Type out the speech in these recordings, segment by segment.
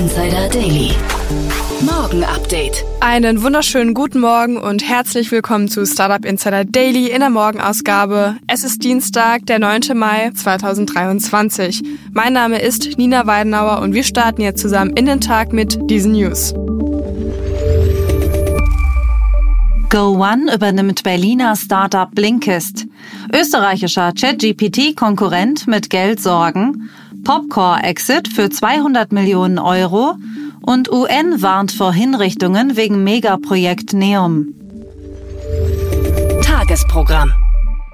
Insider Daily. Morgen Update. Einen wunderschönen guten Morgen und herzlich willkommen zu Startup Insider Daily in der Morgenausgabe. Es ist Dienstag, der 9. Mai 2023. Mein Name ist Nina Weidenauer und wir starten jetzt zusammen in den Tag mit diesen News. Go1 übernimmt Berliner Startup Blinkist. Österreichischer ChatGPT-Konkurrent mit Geldsorgen. Popcore-Exit für 200 Millionen Euro und UN warnt vor Hinrichtungen wegen Megaprojekt Neum. Tagesprogramm.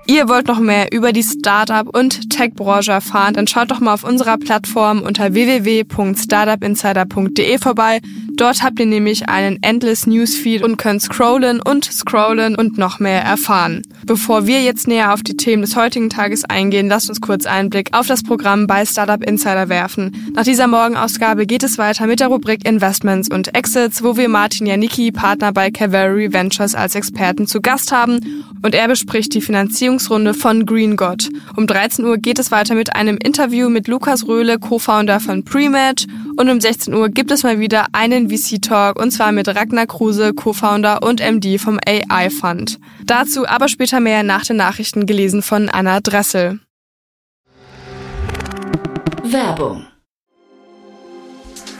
Ihr wollt noch mehr über die Startup- und Tech-Branche erfahren, dann schaut doch mal auf unserer Plattform unter www.startupinsider.de vorbei. Dort habt ihr nämlich einen Endless Newsfeed und könnt scrollen und scrollen und noch mehr erfahren. Bevor wir jetzt näher auf die Themen des heutigen Tages eingehen, lasst uns kurz einen Blick auf das Programm bei Startup Insider werfen. Nach dieser Morgenausgabe geht es weiter mit der Rubrik Investments und Exits, wo wir Martin Janicki, Partner bei Cavalry Ventures, als Experten zu Gast haben und er bespricht die Finanzierungsrunde von Green God. Um 13 Uhr geht es weiter mit einem Interview mit Lukas Röhle, Co-Founder von Prematch und um 16 Uhr gibt es mal wieder einen VC-Talk und zwar mit Ragnar Kruse, Co-Founder und MD vom AI Fund. Dazu aber später mehr nach den Nachrichten gelesen von Anna Dressel. Werbung.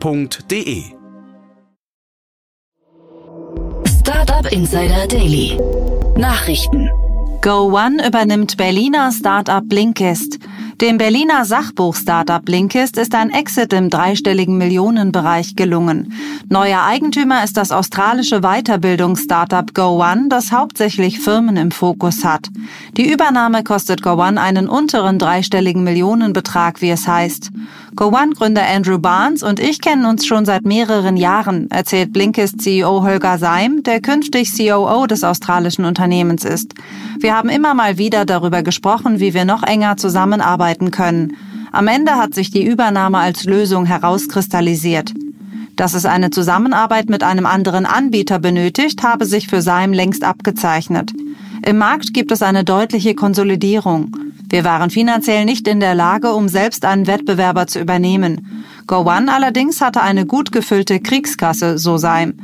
www.startup.de. Startup Insider Daily. Nachrichten. Go1 übernimmt Berliner Startup Blinkist. Dem Berliner Sachbuch-Startup Blinkist ist ein Exit im dreistelligen Millionenbereich gelungen. Neuer Eigentümer ist das australische Weiterbildungs-Startup GoOne, das hauptsächlich Firmen im Fokus hat. Die Übernahme kostet GoOne einen unteren dreistelligen Millionenbetrag, wie es heißt. GoOne-Gründer Andrew Barnes und ich kennen uns schon seit mehreren Jahren, erzählt Blinkist-CEO Holger Seim, der künftig COO des australischen Unternehmens ist. Wir haben immer mal wieder darüber gesprochen, wie wir noch enger zusammenarbeiten können. Am Ende hat sich die Übernahme als Lösung herauskristallisiert. Dass es eine Zusammenarbeit mit einem anderen Anbieter benötigt, habe sich für Seim längst abgezeichnet. Im Markt gibt es eine deutliche Konsolidierung. Wir waren finanziell nicht in der Lage, um selbst einen Wettbewerber zu übernehmen. GoOne allerdings hatte eine gut gefüllte Kriegskasse, so Seim.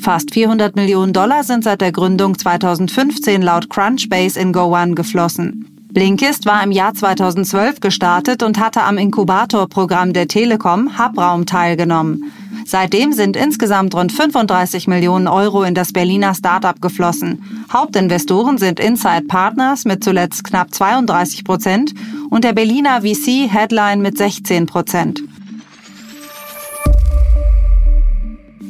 Fast 400 Millionen Dollar sind seit der Gründung 2015 laut Crunchbase in GoOne geflossen. Blinkist war im Jahr 2012 gestartet und hatte am Inkubatorprogramm der Telekom Hubraum teilgenommen. Seitdem sind insgesamt rund 35 Millionen Euro in das Berliner Startup geflossen. Hauptinvestoren sind Inside Partners mit zuletzt knapp 32 Prozent und der Berliner VC Headline mit 16 Prozent.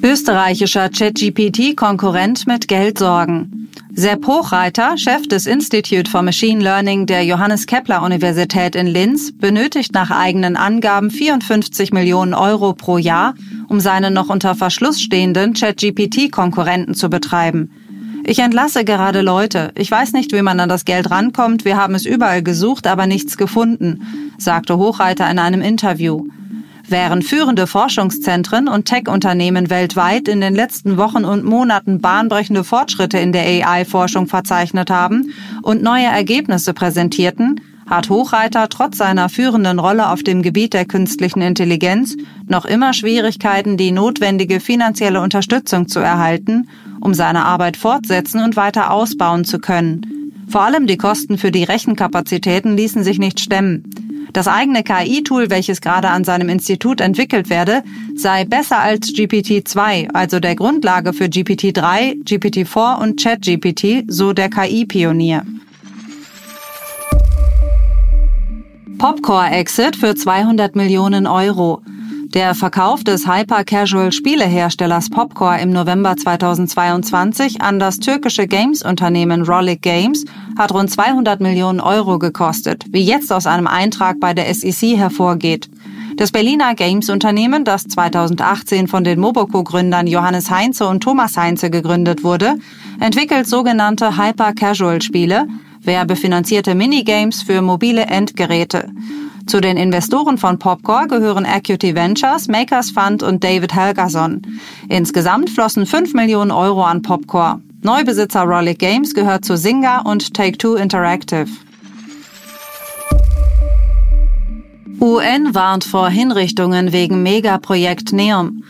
Österreichischer ChatGPT-Konkurrent mit Geldsorgen. Sepp Hochreiter, Chef des Institute for Machine Learning der Johannes Kepler Universität in Linz, benötigt nach eigenen Angaben 54 Millionen Euro pro Jahr, um seine noch unter Verschluss stehenden ChatGPT-Konkurrenten zu betreiben. Ich entlasse gerade Leute. Ich weiß nicht, wie man an das Geld rankommt. Wir haben es überall gesucht, aber nichts gefunden, sagte Hochreiter in einem Interview. Während führende Forschungszentren und Tech-Unternehmen weltweit in den letzten Wochen und Monaten bahnbrechende Fortschritte in der AI-Forschung verzeichnet haben und neue Ergebnisse präsentierten, hat Hochreiter trotz seiner führenden Rolle auf dem Gebiet der künstlichen Intelligenz noch immer Schwierigkeiten, die notwendige finanzielle Unterstützung zu erhalten, um seine Arbeit fortsetzen und weiter ausbauen zu können. Vor allem die Kosten für die Rechenkapazitäten ließen sich nicht stemmen. Das eigene KI-Tool, welches gerade an seinem Institut entwickelt werde, sei besser als GPT-2, also der Grundlage für GPT-3, GPT-4 und ChatGPT, so der KI-Pionier. Popcore-Exit für 200 Millionen Euro. Der Verkauf des Hyper-Casual-Spieleherstellers Popcore im November 2022 an das türkische Games-Unternehmen Rollic Games hat rund 200 Millionen Euro gekostet, wie jetzt aus einem Eintrag bei der SEC hervorgeht. Das Berliner Games-Unternehmen, das 2018 von den Moboko-Gründern Johannes Heinze und Thomas Heinze gegründet wurde, entwickelt sogenannte Hyper-Casual-Spiele, werbefinanzierte Minigames für mobile Endgeräte. Zu den Investoren von Popcore gehören Acuity Ventures, Makers Fund und David Helgason. Insgesamt flossen 5 Millionen Euro an Popcore. Neubesitzer Rollic Games gehört zu Zynga und Take-Two Interactive. UN warnt vor Hinrichtungen wegen Megaprojekt Neom.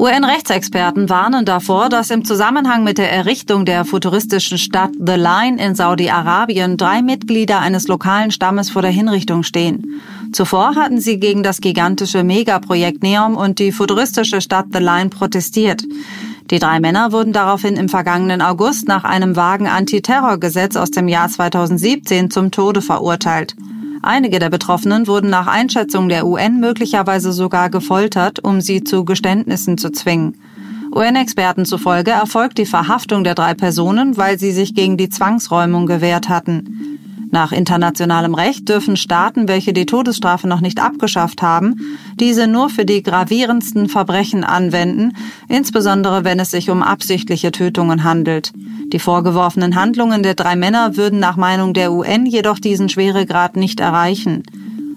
UN-Rechtsexperten warnen davor, dass im Zusammenhang mit der Errichtung der futuristischen Stadt The Line in Saudi-Arabien drei Mitglieder eines lokalen Stammes vor der Hinrichtung stehen. Zuvor hatten sie gegen das gigantische Megaprojekt Neom und die futuristische Stadt The Line protestiert. Die drei Männer wurden daraufhin im vergangenen August nach einem vagen Antiterrorgesetz aus dem Jahr 2017 zum Tode verurteilt. Einige der Betroffenen wurden nach Einschätzung der UN möglicherweise sogar gefoltert, um sie zu Geständnissen zu zwingen. UN-Experten zufolge erfolgt die Verhaftung der drei Personen, weil sie sich gegen die Zwangsräumung gewehrt hatten. Nach internationalem Recht dürfen Staaten, welche die Todesstrafe noch nicht abgeschafft haben, diese nur für die gravierendsten Verbrechen anwenden, insbesondere wenn es sich um absichtliche Tötungen handelt. Die vorgeworfenen Handlungen der drei Männer würden nach Meinung der UN jedoch diesen Schweregrad nicht erreichen.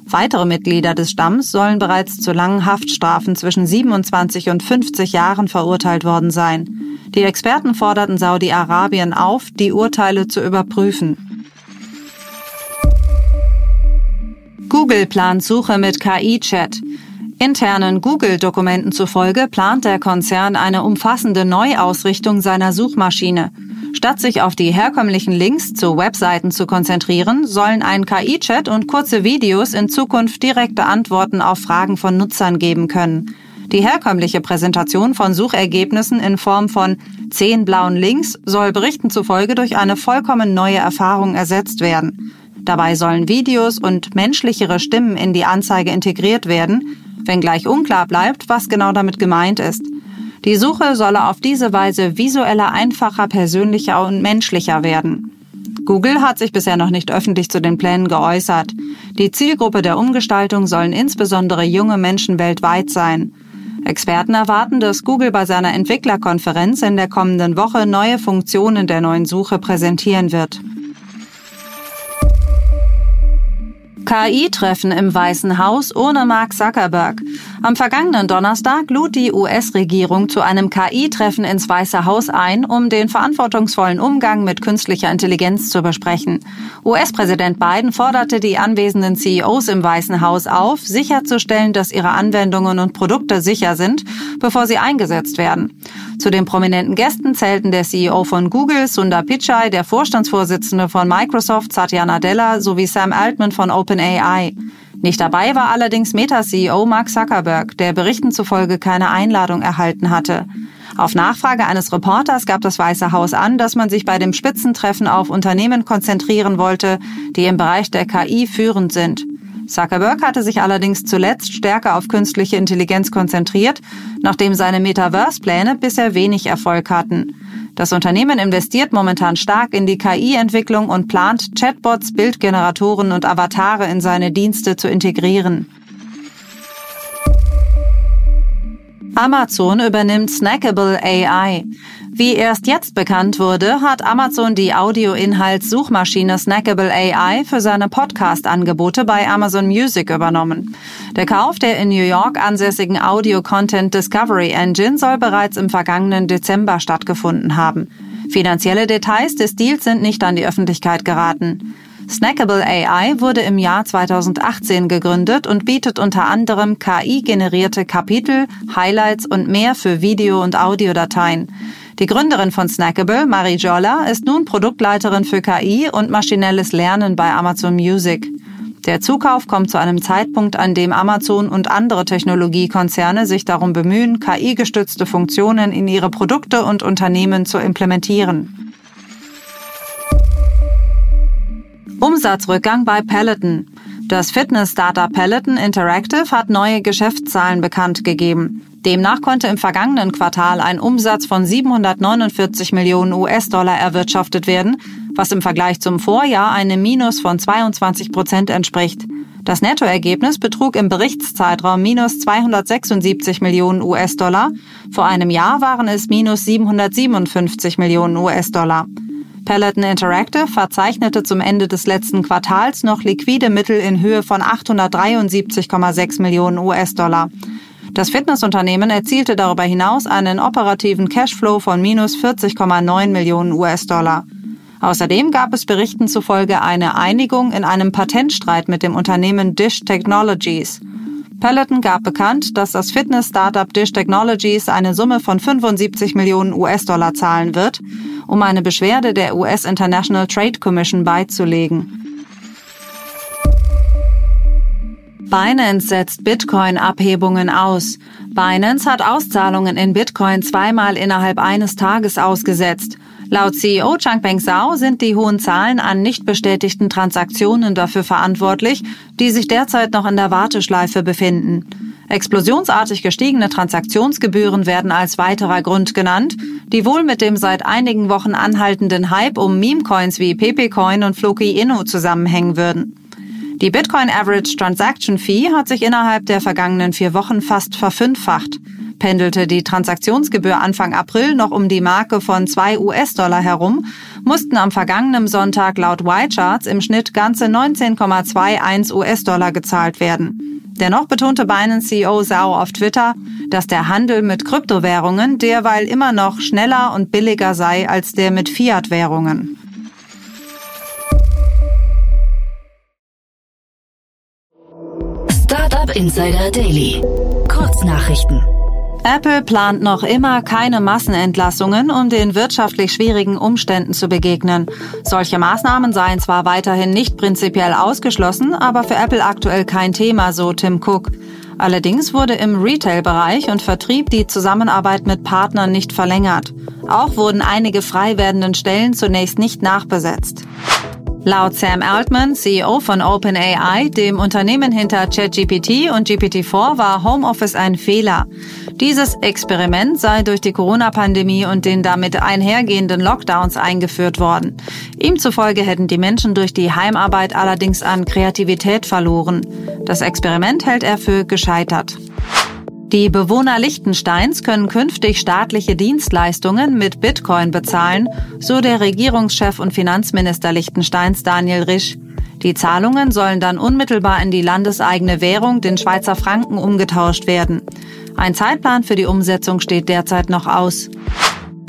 Weitere Mitglieder des Stamms sollen bereits zu langen Haftstrafen zwischen 27 und 50 Jahren verurteilt worden sein. Die Experten forderten Saudi-Arabien auf, die Urteile zu überprüfen. Google plant Suche mit KI-Chat. Internen Google-Dokumenten zufolge plant der Konzern eine umfassende Neuausrichtung seiner Suchmaschine. Statt sich auf die herkömmlichen Links zu Webseiten zu konzentrieren, sollen ein KI-Chat und kurze Videos in Zukunft direkte Antworten auf Fragen von Nutzern geben können. Die herkömmliche Präsentation von Suchergebnissen in Form von zehn blauen Links soll Berichten zufolge durch eine vollkommen neue Erfahrung ersetzt werden. Dabei sollen Videos und menschlichere Stimmen in die Anzeige integriert werden, wenngleich unklar bleibt, was genau damit gemeint ist. Die Suche solle auf diese Weise visueller, einfacher, persönlicher und menschlicher werden. Google hat sich bisher noch nicht öffentlich zu den Plänen geäußert. Die Zielgruppe der Umgestaltung sollen insbesondere junge Menschen weltweit sein. Experten erwarten, dass Google bei seiner Entwicklerkonferenz in der kommenden Woche neue Funktionen der neuen Suche präsentieren wird. KI-Treffen im Weißen Haus ohne Mark Zuckerberg. Am vergangenen Donnerstag lud die US-Regierung zu einem KI-Treffen ins Weiße Haus ein, um den verantwortungsvollen Umgang mit künstlicher Intelligenz zu besprechen. US-Präsident Biden forderte die anwesenden CEOs im Weißen Haus auf, sicherzustellen, dass ihre Anwendungen und Produkte sicher sind, bevor sie eingesetzt werden. Zu den prominenten Gästen zählten der CEO von Google, Sundar Pichai, der Vorstandsvorsitzende von Microsoft, Satya Nadella, sowie Sam Altman von OpenAI. Nicht dabei war allerdings Meta-CEO Mark Zuckerberg, der Berichten zufolge keine Einladung erhalten hatte. Auf Nachfrage eines Reporters gab das Weiße Haus an, dass man sich bei dem Spitzentreffen auf Unternehmen konzentrieren wollte, die im Bereich der KI führend sind. Zuckerberg hatte sich allerdings zuletzt stärker auf künstliche Intelligenz konzentriert, nachdem seine Metaverse-Pläne bisher wenig Erfolg hatten. Das Unternehmen investiert momentan stark in die KI-Entwicklung und plant, Chatbots, Bildgeneratoren und Avatare in seine Dienste zu integrieren. Amazon übernimmt Snackable AI. Wie erst jetzt bekannt wurde, hat Amazon die Audioinhaltssuchmaschine Snackable AI für seine Podcast-Angebote bei Amazon Music übernommen. Der Kauf der in New York ansässigen Audio Content Discovery Engine soll bereits im vergangenen Dezember stattgefunden haben. Finanzielle Details des Deals sind nicht an die Öffentlichkeit geraten. Snackable AI wurde im Jahr 2018 gegründet und bietet unter anderem KI-generierte Kapitel, Highlights und mehr für Video- und Audiodateien. Die Gründerin von Snackable, Marie Jolla, ist nun Produktleiterin für KI und maschinelles Lernen bei Amazon Music. Der Zukauf kommt zu einem Zeitpunkt, an dem Amazon und andere Technologiekonzerne sich darum bemühen, KI-gestützte Funktionen in ihre Produkte und Unternehmen zu implementieren. Umsatzrückgang bei Peloton. Das Fitness-Startup Peloton Interactive hat neue Geschäftszahlen bekannt gegeben. Demnach konnte im vergangenen Quartal ein Umsatz von 749 Millionen US-Dollar erwirtschaftet werden, was im Vergleich zum Vorjahr einem Minus von 22 Prozent entspricht. Das Nettoergebnis betrug im Berichtszeitraum minus 276 Millionen US-Dollar. Vor einem Jahr waren es minus 757 Millionen US-Dollar. Peloton Interactive verzeichnete zum Ende des letzten Quartals noch liquide Mittel in Höhe von 873,6 Millionen US-Dollar. Das Fitnessunternehmen erzielte darüber hinaus einen operativen Cashflow von minus 40,9 Millionen US-Dollar. Außerdem gab es Berichten zufolge eine Einigung in einem Patentstreit mit dem Unternehmen Dish Technologies. Peloton gab bekannt, dass das Fitness-Startup Dish Technologies eine Summe von 75 Millionen US-Dollar zahlen wird, um eine Beschwerde der US International Trade Commission beizulegen. Binance setzt Bitcoin-Abhebungen aus. Binance hat Auszahlungen in Bitcoin zweimal innerhalb eines Tages ausgesetzt. Laut CEO Changpeng Zhao sind die hohen Zahlen an nicht bestätigten Transaktionen dafür verantwortlich, die sich derzeit noch in der Warteschleife befinden. Explosionsartig gestiegene Transaktionsgebühren werden als weiterer Grund genannt, die wohl mit dem seit einigen Wochen anhaltenden Hype um Meme-Coins wie Pepe-Coin und Floki Inu zusammenhängen würden. Die Bitcoin Average Transaction Fee hat sich innerhalb der vergangenen vier Wochen fast verfünffacht pendelte die Transaktionsgebühr Anfang April noch um die Marke von 2 US-Dollar herum, mussten am vergangenen Sonntag laut Y-Charts im Schnitt ganze 19,21 US-Dollar gezahlt werden. Dennoch betonte Binance-CEO Zhao auf Twitter, dass der Handel mit Kryptowährungen derweil immer noch schneller und billiger sei als der mit Fiat-Währungen. Startup Insider Daily. Kurznachrichten. Apple plant noch immer keine Massenentlassungen, um den wirtschaftlich schwierigen Umständen zu begegnen. Solche Maßnahmen seien zwar weiterhin nicht prinzipiell ausgeschlossen, aber für Apple aktuell kein Thema, so Tim Cook. Allerdings wurde im Retail-Bereich und Vertrieb die Zusammenarbeit mit Partnern nicht verlängert. Auch wurden einige frei werdenden Stellen zunächst nicht nachbesetzt. Laut Sam Altman, CEO von OpenAI, dem Unternehmen hinter ChatGPT und GPT-4, war Homeoffice ein Fehler. Dieses Experiment sei durch die Corona-Pandemie und den damit einhergehenden Lockdowns eingeführt worden. Ihm zufolge hätten die Menschen durch die Heimarbeit allerdings an Kreativität verloren. Das Experiment hält er für gescheitert. Die Bewohner Liechtensteins können künftig staatliche Dienstleistungen mit Bitcoin bezahlen, so der Regierungschef und Finanzminister Liechtensteins Daniel Risch. Die Zahlungen sollen dann unmittelbar in die landeseigene Währung, den Schweizer Franken, umgetauscht werden. Ein Zeitplan für die Umsetzung steht derzeit noch aus.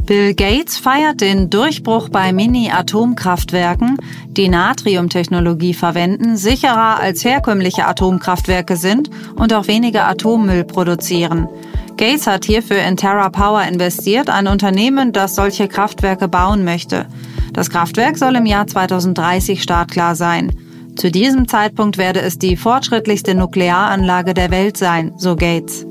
Bill Gates feiert den Durchbruch bei Mini-Atomkraftwerken, die Natriumtechnologie verwenden, sicherer als herkömmliche Atomkraftwerke sind und auch weniger Atommüll produzieren. Gates hat hierfür in Terra Power investiert, ein Unternehmen, das solche Kraftwerke bauen möchte. Das Kraftwerk soll im Jahr 2030 startklar sein. Zu diesem Zeitpunkt werde es die fortschrittlichste Nuklearanlage der Welt sein, so Gates.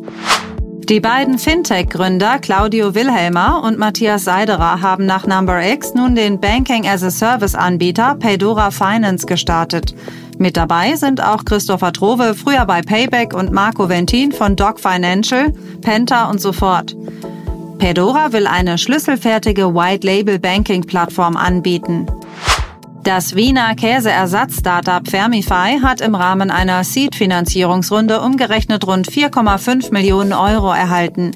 Die beiden Fintech-Gründer Claudio Wilhelmer und Matthias Seiderer haben nach Number X nun den Banking-as-a-Service-Anbieter Paydora Finance gestartet. Mit dabei sind auch Christopher Trove, früher bei Payback, und Marco Ventin von Doc Financial, Penta und so fort. Paydora will eine schlüsselfertige White-Label-Banking-Plattform anbieten. Das Wiener Käseersatz-Startup Fermify hat im Rahmen einer Seed-Finanzierungsrunde umgerechnet rund 4,5 Millionen Euro erhalten.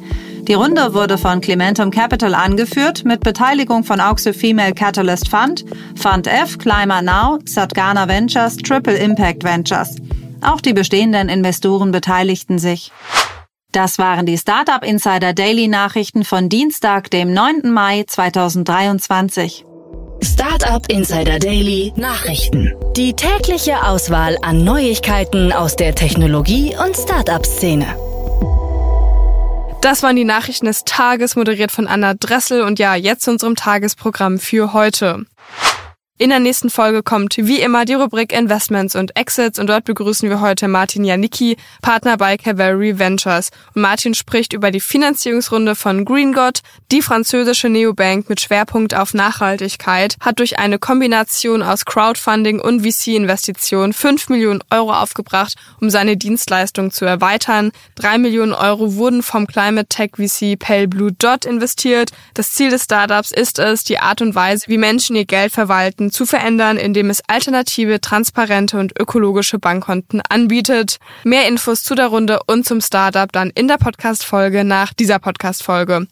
Die Runde wurde von Clementum Capital angeführt mit Beteiligung von Auxe Female Catalyst Fund, Fund F, Climber Now, Satgana Ventures, Triple Impact Ventures. Auch die bestehenden Investoren beteiligten sich. Das waren die Startup Insider Daily Nachrichten von Dienstag, dem 9. Mai 2023. Startup Insider Daily Nachrichten. Die tägliche Auswahl an Neuigkeiten aus der Technologie- und Startup-Szene. Das waren die Nachrichten des Tages, moderiert von Anna Dressel und ja, jetzt zu unserem Tagesprogramm für heute. In der nächsten Folge kommt wie immer die Rubrik Investments und Exits und dort begrüßen wir heute Martin Janicki, Partner bei Cavalry Ventures. Und Martin spricht über die Finanzierungsrunde von Green God. Die französische Neobank mit Schwerpunkt auf Nachhaltigkeit hat durch eine Kombination aus Crowdfunding und VC-Investitionen 5 Millionen Euro aufgebracht, um seine Dienstleistung zu erweitern. 3 Millionen Euro wurden vom Climate Tech VC Pale Blue Dot investiert. Das Ziel des Startups ist es, die Art und Weise, wie Menschen ihr Geld verwalten, Bankkonten zu verändern, indem es alternative, transparente und ökologische Bankkonten anbietet. Mehr Infos zu der Runde und zum Startup dann in der Podcast-Folge nach dieser Podcast-Folge.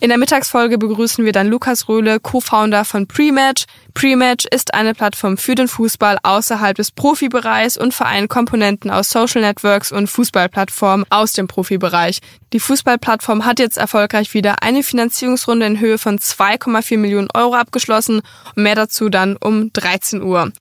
In der Mittagsfolge begrüßen wir dann Lukas Röhle, Co-Founder von Prematch. Prematch ist eine Plattform für den Fußball außerhalb des Profibereichs und vereint Komponenten aus Social Networks und Fußballplattformen aus dem Profibereich. Die Fußballplattform hat jetzt erfolgreich wieder eine Finanzierungsrunde in Höhe von 2,4 Millionen Euro abgeschlossen. Mehr dazu dann um 13 Uhr.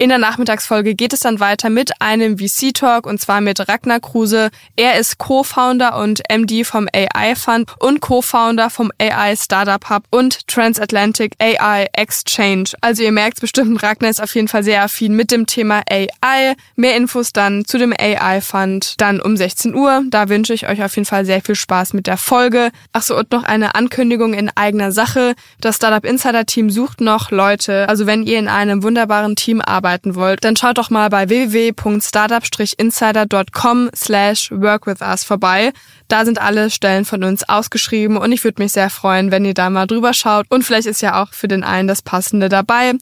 In der Nachmittagsfolge geht es dann weiter mit einem VC-Talk und zwar mit Ragnar Kruse. Er ist Co-Founder und MD vom AI Fund und Co-Founder vom AI Startup Hub und Transatlantic AI Exchange. Also ihr merkt bestimmt, Ragnar ist auf jeden Fall sehr affin mit dem Thema AI. Mehr Infos dann zu dem AI Fund dann um 16 Uhr. Da wünsche ich euch auf jeden Fall sehr viel Spaß mit der Folge. Achso, und noch eine Ankündigung in eigener Sache. Das Startup Insider Team sucht noch Leute. Also wenn ihr in einem wunderbaren Team arbeitet, arbeiten wollt, dann schaut doch mal bei www.startup-insider.com slash workwithus vorbei. Da sind alle Stellen von uns ausgeschrieben und ich würde mich sehr freuen, wenn ihr da mal drüber schaut und vielleicht ist ja auch für den einen das Passende dabei.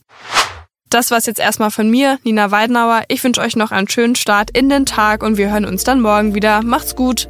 Das war's jetzt erstmal von mir, Nina Weidenauer. Ich wünsche euch noch einen schönen Start in den Tag und wir hören uns dann morgen wieder. Macht's gut!